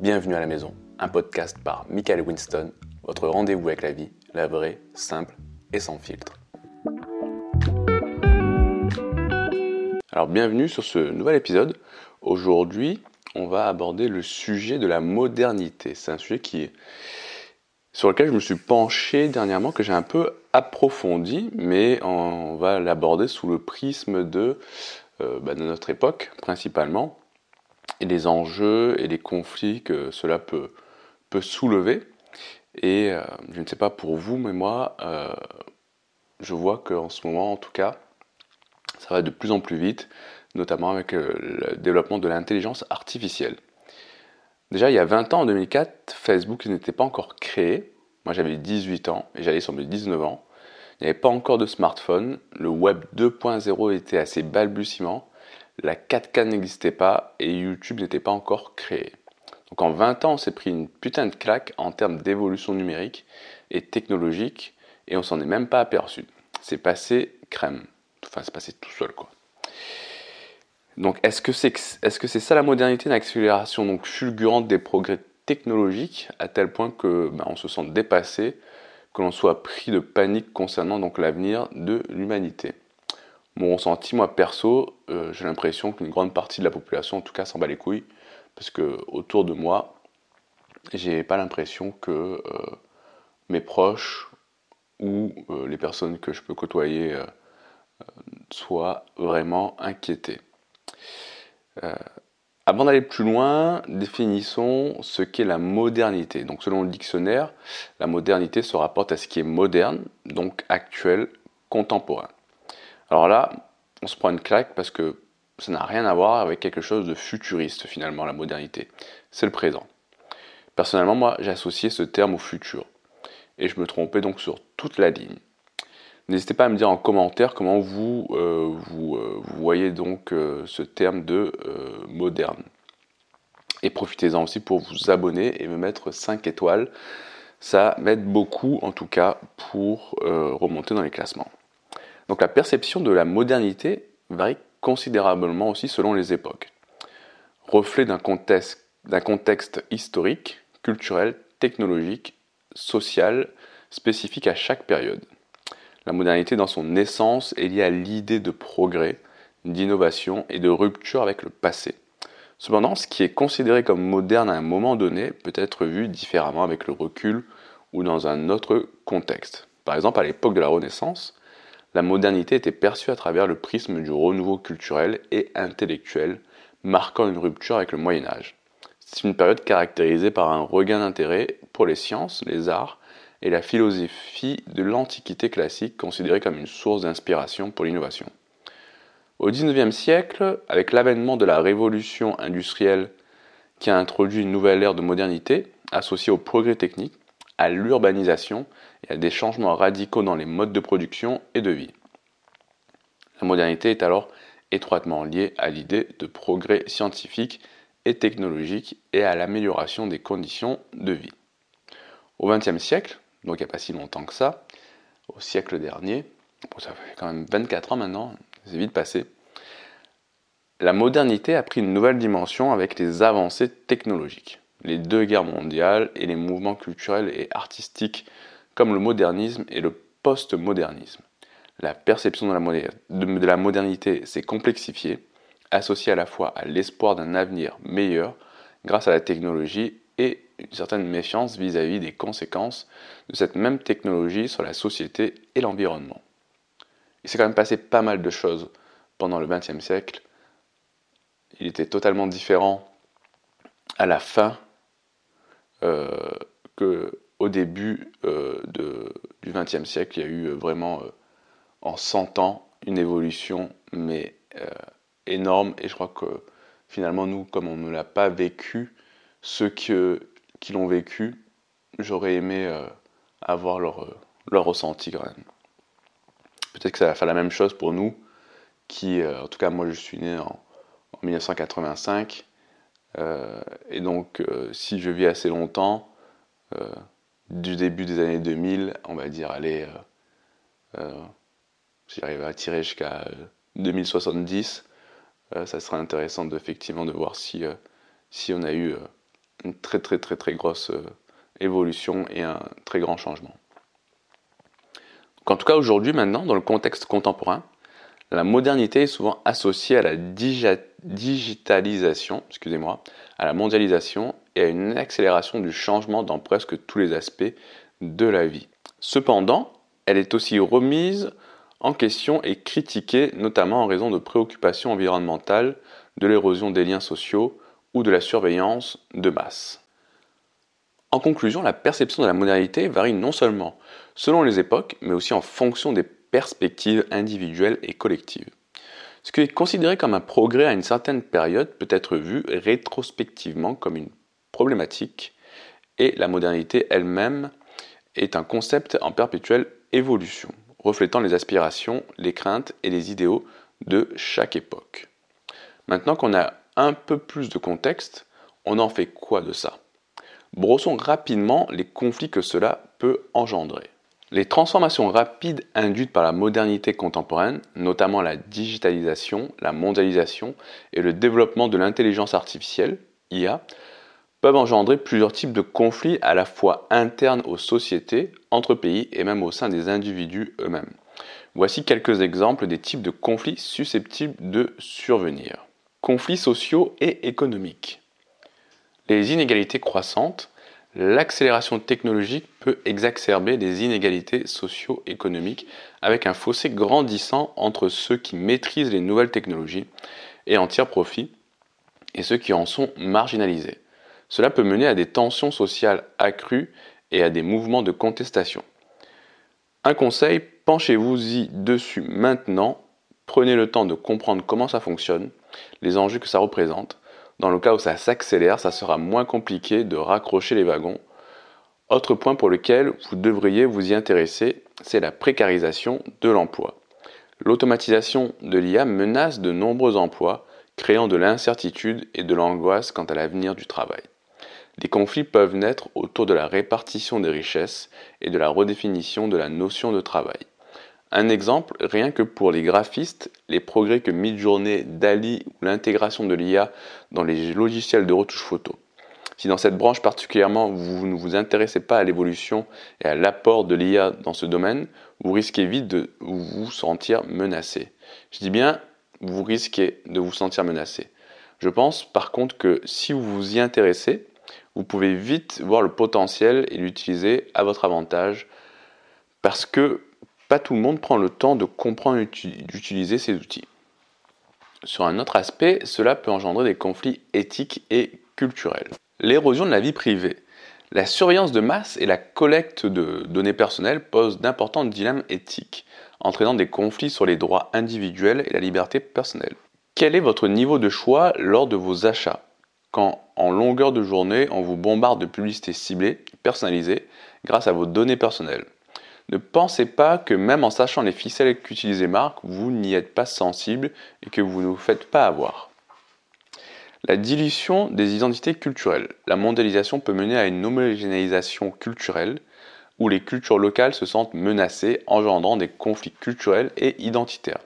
Bienvenue à la maison, un podcast par Michael Winston, votre rendez-vous avec la vie, la vraie, simple et sans filtre. Alors bienvenue sur ce nouvel épisode. Aujourd'hui, on va aborder le sujet de la modernité. C'est un sujet qui sur lequel je me suis penché dernièrement, que j'ai un peu approfondi, mais on va l'aborder sous le prisme de, euh, bah, de notre époque principalement, et les enjeux et les conflits que cela peut, peut soulever. Et euh, je ne sais pas pour vous, mais moi, euh, je vois qu'en ce moment, en tout cas, ça va de plus en plus vite, notamment avec le développement de l'intelligence artificielle. Déjà, il y a 20 ans, en 2004, Facebook n'était pas encore créé. Moi, j'avais 18 ans et j'allais sur mes 19 ans. Il n'y avait pas encore de smartphone. Le web 2.0 était assez balbutiement. La 4K n'existait pas et YouTube n'était pas encore créé. Donc en 20 ans, on s'est pris une putain de claque en termes d'évolution numérique et technologique et on s'en est même pas aperçu. C'est passé crème. Enfin, c'est passé tout seul quoi. Donc est-ce que c'est est ça la modernité, une accélération donc fulgurante des progrès technologiques à tel point que ben, on se sent dépassé, que l'on soit pris de panique concernant donc l'avenir de l'humanité? Mon ressenti, moi perso, euh, j'ai l'impression qu'une grande partie de la population, en tout cas, s'en bat les couilles, parce que autour de moi, j'ai pas l'impression que euh, mes proches ou euh, les personnes que je peux côtoyer soient vraiment inquiétés. Avant d'aller plus loin, définissons ce qu'est la modernité. Donc selon le dictionnaire, la modernité se rapporte à ce qui est moderne, donc actuel, contemporain. Alors là, on se prend une claque parce que ça n'a rien à voir avec quelque chose de futuriste finalement, la modernité. C'est le présent. Personnellement, moi, j'ai associé ce terme au futur. Et je me trompais donc sur toute la ligne. N'hésitez pas à me dire en commentaire comment vous, euh, euh, voyez donc euh, ce terme de moderne. Et profitez-en aussi pour vous abonner et me mettre 5 étoiles. Ça m'aide beaucoup en tout cas pour remonter dans les classements. Donc la perception de la modernité varie considérablement aussi selon les époques. Reflet d'un contexte, historique, culturel, technologique, social, spécifique à chaque période. La modernité dans son essence est liée à l'idée de progrès, d'innovation et de rupture avec le passé. Cependant, ce qui est considéré comme moderne à un moment donné peut être vu différemment avec le recul ou dans un autre contexte. Par exemple, à l'époque de la Renaissance, la modernité était perçue à travers le prisme du renouveau culturel et intellectuel, marquant une rupture avec le Moyen Âge. C'est une période caractérisée par un regain d'intérêt pour les sciences, les arts et la philosophie de l'Antiquité classique considérée comme une source d'inspiration pour l'innovation. Au XIXe siècle, avec l'avènement de la révolution industrielle qui a introduit une nouvelle ère de modernité associée au progrès technique, à l'urbanisation et à des changements radicaux dans les modes de production et de vie. La modernité est alors étroitement liée à l'idée de progrès scientifique et technologique et à l'amélioration des conditions de vie. Au XXe siècle, donc il n'y a pas si longtemps que ça, au siècle dernier, ça fait quand même 24 ans maintenant, c'est vite passé, la modernité a pris une nouvelle dimension avec les avancées technologiques. Les deux guerres mondiales et les mouvements culturels et artistiques comme le modernisme et le postmodernisme. La perception de la, de la modernité s'est complexifiée, associée à la fois à l'espoir d'un avenir meilleur grâce à la technologie et une certaine méfiance vis-à-vis des conséquences de cette même technologie sur la société et l'environnement. Il s'est quand même passé pas mal de choses pendant le XXe siècle. Il était totalement différent à la fin euh, qu'au début euh, du XXe siècle. Il y a eu vraiment euh, en 100 ans une évolution mais énorme et je crois que finalement nous comme on ne l'a pas vécu, ceux qui l'ont vécu, j'aurais aimé euh, avoir leur, euh, ressenti quand même. Peut-être que ça va faire la même chose pour nous, qui, euh, en tout cas moi je suis né en, 1985, et donc si je vis assez longtemps, du début des années 2000, on va dire, allez, si j'arrive à tirer jusqu'à 2070, ça serait intéressant effectivement de voir si si on a eu euh, une très très très très grosse euh, évolution et un très grand changement. en tout cas aujourd'hui maintenant, dans le contexte contemporain, la modernité est souvent associée à la digitalisation, excusez-moi, à la mondialisation et à une accélération du changement dans presque tous les aspects de la vie. Cependant, elle est aussi remise en question et critiquée notamment en raison de préoccupations environnementales, de l'érosion des liens sociaux ou de la surveillance de masse. En conclusion, la perception de la modernité varie non seulement selon les époques, mais aussi en fonction des perspectives individuelles et collectives. Ce qui est considéré comme un progrès à une certaine période peut être vu rétrospectivement comme une problématique, et la modernité elle-même est un concept en perpétuelle évolution, reflétant les aspirations, les craintes et les idéaux de chaque époque. Maintenant qu'on a un peu plus de contexte, on en fait quoi de ça? Brossons rapidement les conflits que cela peut engendrer. Les transformations rapides induites par la modernité contemporaine, notamment la digitalisation, la mondialisation et le développement de l'intelligence artificielle, IA, peuvent engendrer plusieurs types de conflits à la fois internes aux sociétés, entre pays et même au sein des individus eux-mêmes. Voici quelques exemples des types de conflits susceptibles de survenir. Conflits sociaux et économiques. Les inégalités croissantes, l'accélération technologique peut exacerber les inégalités socio-économiques avec un fossé grandissant entre ceux qui maîtrisent les nouvelles technologies et en tirent profit et ceux qui en sont marginalisés. Cela peut mener à des tensions sociales accrues et à des mouvements de contestation. Un conseil, penchez-vous-y dessus maintenant, prenez le temps de comprendre comment ça fonctionne, les enjeux que ça représente. Dans le cas où ça s'accélère, ça sera moins compliqué de raccrocher les wagons. Autre point pour lequel vous devriez vous y intéresser, c'est la précarisation de l'emploi. L'automatisation de l'IA menace de nombreux emplois, créant de l'incertitude et de l'angoisse quant à l'avenir du travail. Les conflits peuvent naître autour de la répartition des richesses et de la redéfinition de la notion de travail. Un exemple, rien que pour les graphistes, les progrès que Midjourney, Dali ou l'intégration de l'IA dans les logiciels de retouche photo. Si dans cette branche particulièrement vous ne vous intéressez pas à l'évolution et à l'apport de l'IA dans ce domaine, vous risquez vite de vous sentir menacé. Je dis bien, vous risquez de vous sentir menacé. Je pense par contre que si vous vous y intéressez, vous pouvez vite voir le potentiel et l'utiliser à votre avantage parce que pas tout le monde prend le temps de comprendre et d'utiliser ces outils. Sur un autre aspect, cela peut engendrer des conflits éthiques et culturels. L'érosion de la vie privée. La surveillance de masse et la collecte de données personnelles posent d'importants dilemmes éthiques, entraînant des conflits sur les droits individuels et la liberté personnelle. Quel est votre niveau de choix lors de vos achats? Quand en longueur de journée, on vous bombarde de publicités ciblées, personnalisées, grâce à vos données personnelles. Ne pensez pas que même en sachant les ficelles qu'utilisent les marques, vous n'y êtes pas sensible et que vous ne vous faites pas avoir. La dilution des identités culturelles. La mondialisation peut mener à une homogénéisation culturelle où les cultures locales se sentent menacées, engendrant des conflits culturels et identitaires.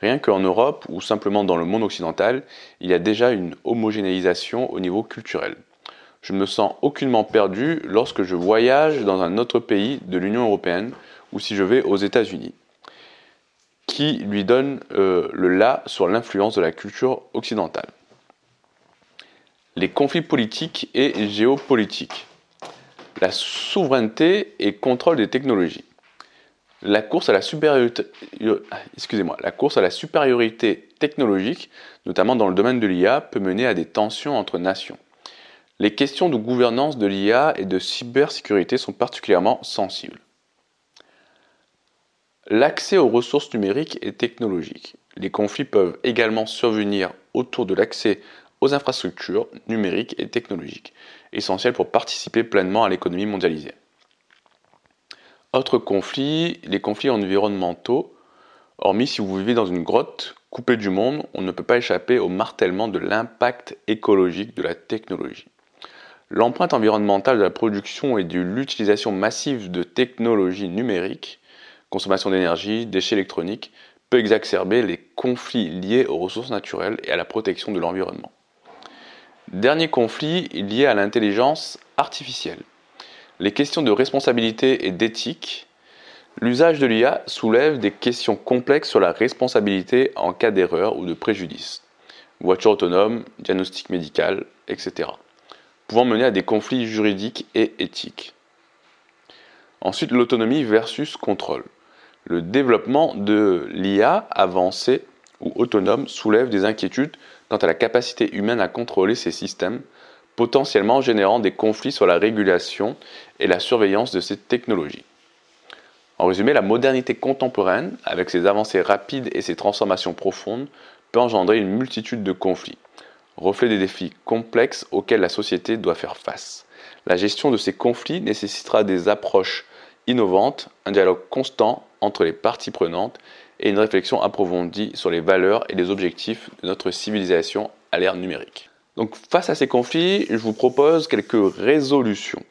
Rien qu'en Europe ou simplement dans le monde occidental, il y a déjà une homogénéisation au niveau culturel je me sens aucunement perdu lorsque je voyage dans un autre pays de l'Union européenne ou si je vais aux États-Unis, qui lui donne euh, le là sur l'influence de la culture occidentale. Les conflits politiques et géopolitiques. La souveraineté et contrôle des technologies. La course à la supériorité, technologique, notamment dans le domaine de l'IA, peut mener à des tensions entre nations. Les questions de gouvernance de l'IA et de cybersécurité sont particulièrement sensibles. L'accès aux ressources numériques et technologiques. Les conflits peuvent également survenir autour de l'accès aux infrastructures numériques et technologiques, essentielles pour participer pleinement à l'économie mondialisée. Autre conflit, les conflits environnementaux. Hormis si vous vivez dans une grotte coupée du monde, on ne peut pas échapper au martèlement de l'impact écologique de la technologie. L'empreinte environnementale de la production et de l'utilisation massive de technologies numériques, consommation d'énergie, déchets électroniques, peut exacerber les conflits liés aux ressources naturelles et à la protection de l'environnement. Dernier conflit lié à l'intelligence artificielle. Les questions de responsabilité et d'éthique. L'usage de l'IA soulève des questions complexes sur la responsabilité en cas d'erreur ou de préjudice. Voiture autonome, diagnostic médical, etc. Pouvant mener à des conflits juridiques et éthiques. Ensuite, l'autonomie versus contrôle. Le développement de l'IA avancée ou autonome soulève des inquiétudes quant à la capacité humaine à contrôler ces systèmes, potentiellement générant des conflits sur la régulation et la surveillance de ces technologies. En résumé, la modernité contemporaine, avec ses avancées rapides et ses transformations profondes, peut engendrer une multitude de conflits, reflet des défis complexes auxquels la société doit faire face. La gestion de ces conflits nécessitera des approches innovantes, un dialogue constant entre les parties prenantes et une réflexion approfondie sur les valeurs et les objectifs de notre civilisation à l'ère numérique. Donc face à ces conflits, je vous propose quelques résolutions.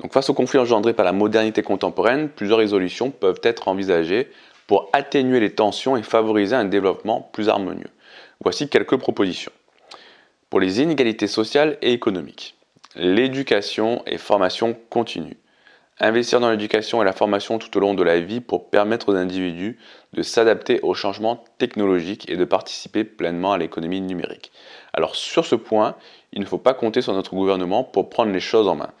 Donc face aux conflits engendrés par la modernité contemporaine, plusieurs résolutions peuvent être envisagées pour atténuer les tensions et favoriser un développement plus harmonieux. Voici quelques propositions. Pour les inégalités sociales et économiques, l'éducation et formation continue. Investir dans l'éducation et la formation tout au long de la vie pour permettre aux individus de s'adapter aux changements technologiques et de participer pleinement à l'économie numérique. Alors sur ce point, il ne faut pas compter sur notre gouvernement pour prendre les choses en main.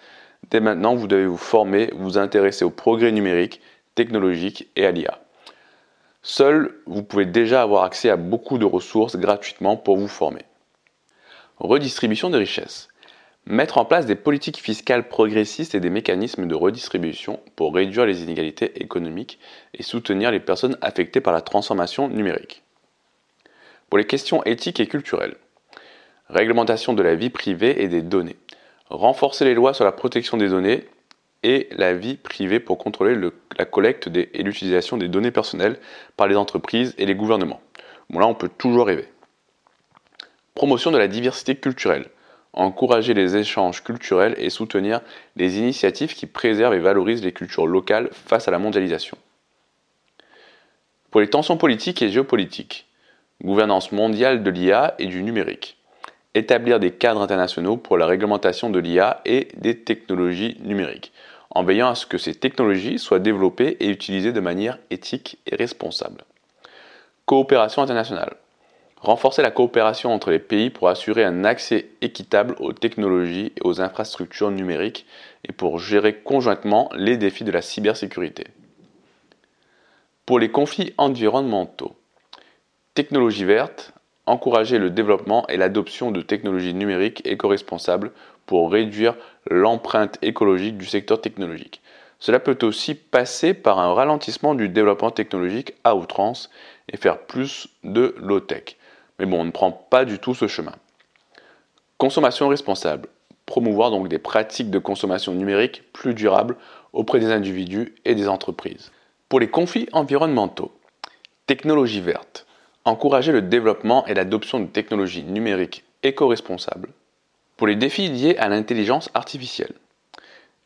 Dès maintenant, vous devez vous former, vous intéresser au progrès numérique, technologique et à l'IA. Seul, vous pouvez déjà avoir accès à beaucoup de ressources gratuitement pour vous former. Redistribution des richesses. Mettre en place des politiques fiscales progressistes et des mécanismes de redistribution pour réduire les inégalités économiques et soutenir les personnes affectées par la transformation numérique. Pour les questions éthiques et culturelles. Réglementation de la vie privée et des données. Renforcer les lois sur la protection des données et la vie privée pour contrôler la collecte et l'utilisation des données personnelles par les entreprises et les gouvernements. Bon là on peut toujours rêver. Promotion de la diversité culturelle encourager les échanges culturels et soutenir les initiatives qui préservent et valorisent les cultures locales face à la mondialisation. Pour les tensions politiques et géopolitiques, gouvernance mondiale de l'IA et du numérique, établir des cadres internationaux pour la réglementation de l'IA et des technologies numériques, en veillant à ce que ces technologies soient développées et utilisées de manière éthique et responsable. Coopération internationale Renforcer la coopération entre les pays pour assurer un accès équitable aux technologies et aux infrastructures numériques et pour gérer conjointement les défis de la cybersécurité. Pour les conflits environnementaux, technologie verte, encourager le développement et l'adoption de technologies numériques éco-responsables pour réduire l'empreinte écologique du secteur technologique. Cela peut aussi passer par un ralentissement du développement technologique à outrance et faire plus de low-tech. Mais bon, on ne prend pas du tout ce chemin. Consommation responsable. Promouvoir donc des pratiques de consommation numérique plus durables auprès des individus et des entreprises. Pour les conflits environnementaux, technologie verte. Encourager le développement et l'adoption de technologies numériques éco-responsables. Pour les défis liés à l'intelligence artificielle,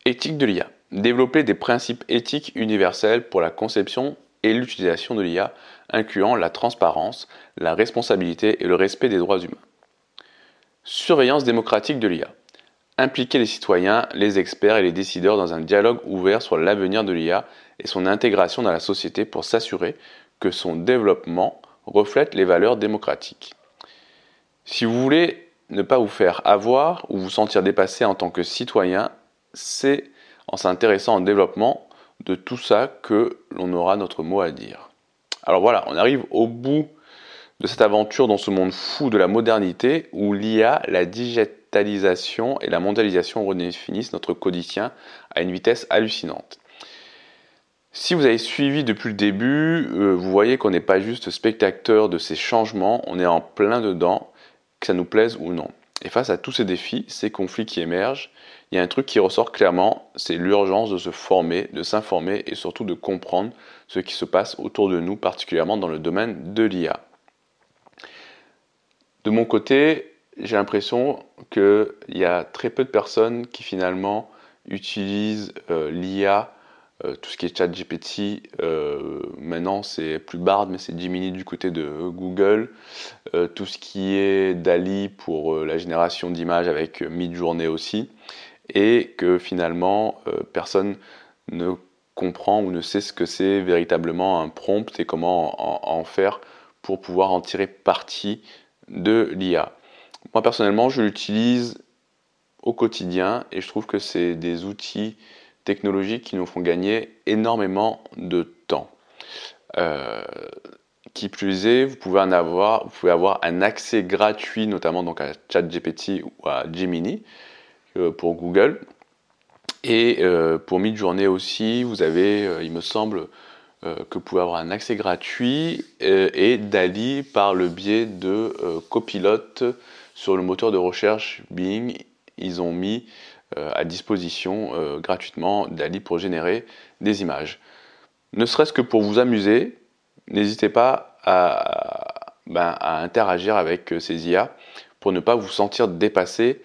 éthique de l'IA. Développer des principes éthiques universels pour la conception et l'utilisation de l'IA, incluant la transparence, la responsabilité et le respect des droits humains. Surveillance démocratique de l'IA. Impliquer les citoyens, les experts et les décideurs dans un dialogue ouvert sur l'avenir de l'IA et son intégration dans la société pour s'assurer que son développement reflète les valeurs démocratiques. Si vous voulez ne pas vous faire avoir ou vous sentir dépassé en tant que citoyen, c'est en s'intéressant au développement de tout ça que l'on aura notre mot à dire. Alors voilà, on arrive au bout de cette aventure dans ce monde fou de la modernité où l'IA, la digitalisation et la mondialisation redéfinissent notre quotidien à une vitesse hallucinante. Si vous avez suivi depuis le début, euh, vous voyez qu'on n'est pas juste spectateur de ces changements, on est en plein dedans, que ça nous plaise ou non. Et face à tous ces défis, ces conflits qui émergent, il y a un truc qui ressort clairement, c'est l'urgence de se former, de s'informer et surtout de comprendre ce qui se passe autour de nous, particulièrement dans le domaine de l'IA. De mon côté, j'ai l'impression qu'il y a très peu de personnes qui finalement utilisent euh, l'IA Euh, tout ce qui est chat GPT, euh, maintenant c'est plus Bard, mais c'est Gemini du côté de Google. Tout ce qui est Dali pour la génération d'images avec Midjourney aussi. Et que finalement, personne ne comprend ou ne sait ce que c'est véritablement un prompt et comment en, faire pour pouvoir en tirer parti de l'IA. Moi personnellement, je l'utilise au quotidien et je trouve que c'est des outils technologiques qui nous font gagner énormément de temps. Euh, qui plus est, vous pouvez en avoir, vous pouvez avoir un accès gratuit, notamment donc à ChatGPT ou à Gemini euh, pour Google. Et euh, pour Midjourney aussi, vous avez, il me semble, que vous pouvez avoir un accès gratuit et Dali par le biais de Copilot sur le moteur de recherche Bing. Ils ont mis euh, à disposition euh, gratuitement Dali pour générer des images. Ne serait-ce que pour vous amuser, n'hésitez pas à, ben, interagir avec euh, ces IA pour ne pas vous sentir dépassé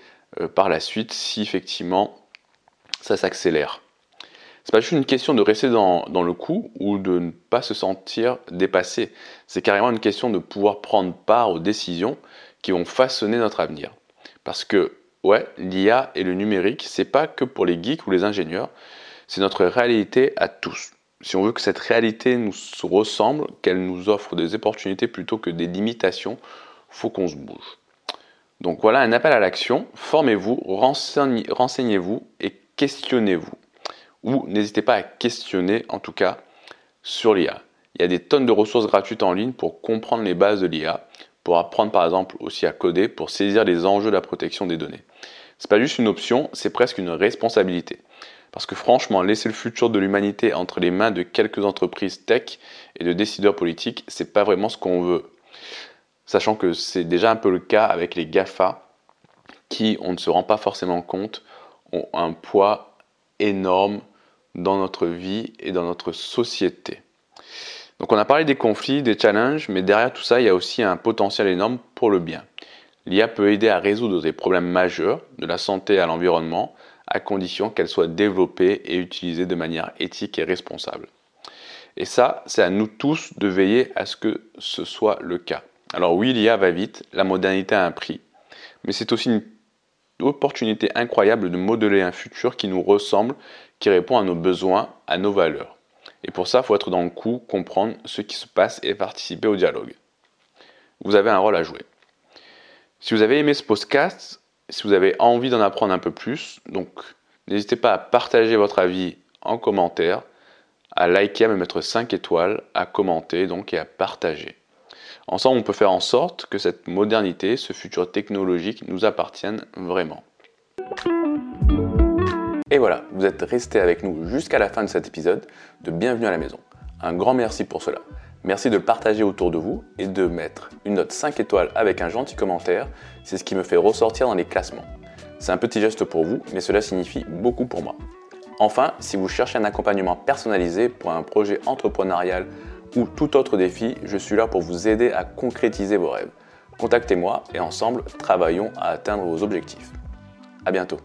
par la suite si effectivement ça s'accélère. C'est pas juste une question de rester dans, dans, le coup ou de ne pas se sentir dépassé. C'est carrément une question de pouvoir prendre part aux décisions qui vont façonner notre avenir. Parce que ouais, l'IA et le numérique, c'est pas que pour les geeks ou les ingénieurs, c'est notre réalité à tous. Si on veut que cette réalité nous ressemble, qu'elle nous offre des opportunités plutôt que des limitations, faut qu'on se bouge. Donc voilà un appel à l'action. Formez-vous, renseignez-vous et questionnez-vous. Ou n'hésitez pas à questionner en tout cas sur l'IA. Il y a des tonnes de ressources gratuites en ligne pour comprendre les bases de l'IA, pour apprendre par exemple aussi à coder, pour saisir les enjeux de la protection des données. C'est pas juste une option, c'est presque une responsabilité. Parce que franchement, laisser le futur de l'humanité entre les mains de quelques entreprises tech et de décideurs politiques, c'est pas vraiment ce qu'on veut. Sachant que c'est déjà un peu le cas avec les GAFA, qui, on ne se rend pas forcément compte, ont un poids énorme dans notre vie et dans notre société. Donc on a parlé des conflits, des challenges, mais derrière tout ça, il y a aussi un potentiel énorme pour le bien. L'IA peut aider à résoudre des problèmes majeurs, de la santé à l'environnement, à condition qu'elle soit développée et utilisée de manière éthique et responsable. Et ça, c'est à nous tous de veiller à ce que ce soit le cas. Alors oui, l'IA va vite, la modernité a un prix, mais c'est aussi une opportunité incroyable de modeler un futur qui nous ressemble, qui répond à nos besoins, à nos valeurs. Et pour ça, il faut être dans le coup, comprendre ce qui se passe et participer au dialogue. Vous avez un rôle à jouer. Si vous avez aimé ce podcast, si vous avez envie d'en apprendre un peu plus, donc n'hésitez pas à partager votre avis en commentaire, à liker, à me mettre 5 étoiles, à commenter donc et à partager. Ensemble, on peut faire en sorte que cette modernité, ce futur technologique nous appartienne vraiment. Et voilà, vous êtes resté avec nous jusqu'à la fin de cet épisode de Bienvenue à la maison. Un grand merci pour cela. Merci de le partager autour de vous et de mettre une note 5 étoiles avec un gentil commentaire. C'est ce qui me fait ressortir dans les classements. C'est un petit geste pour vous, mais cela signifie beaucoup pour moi. Enfin, si vous cherchez un accompagnement personnalisé pour un projet entrepreneurial ou tout autre défi, je suis là pour vous aider à concrétiser vos rêves. Contactez-moi et ensemble, travaillons à atteindre vos objectifs. À bientôt.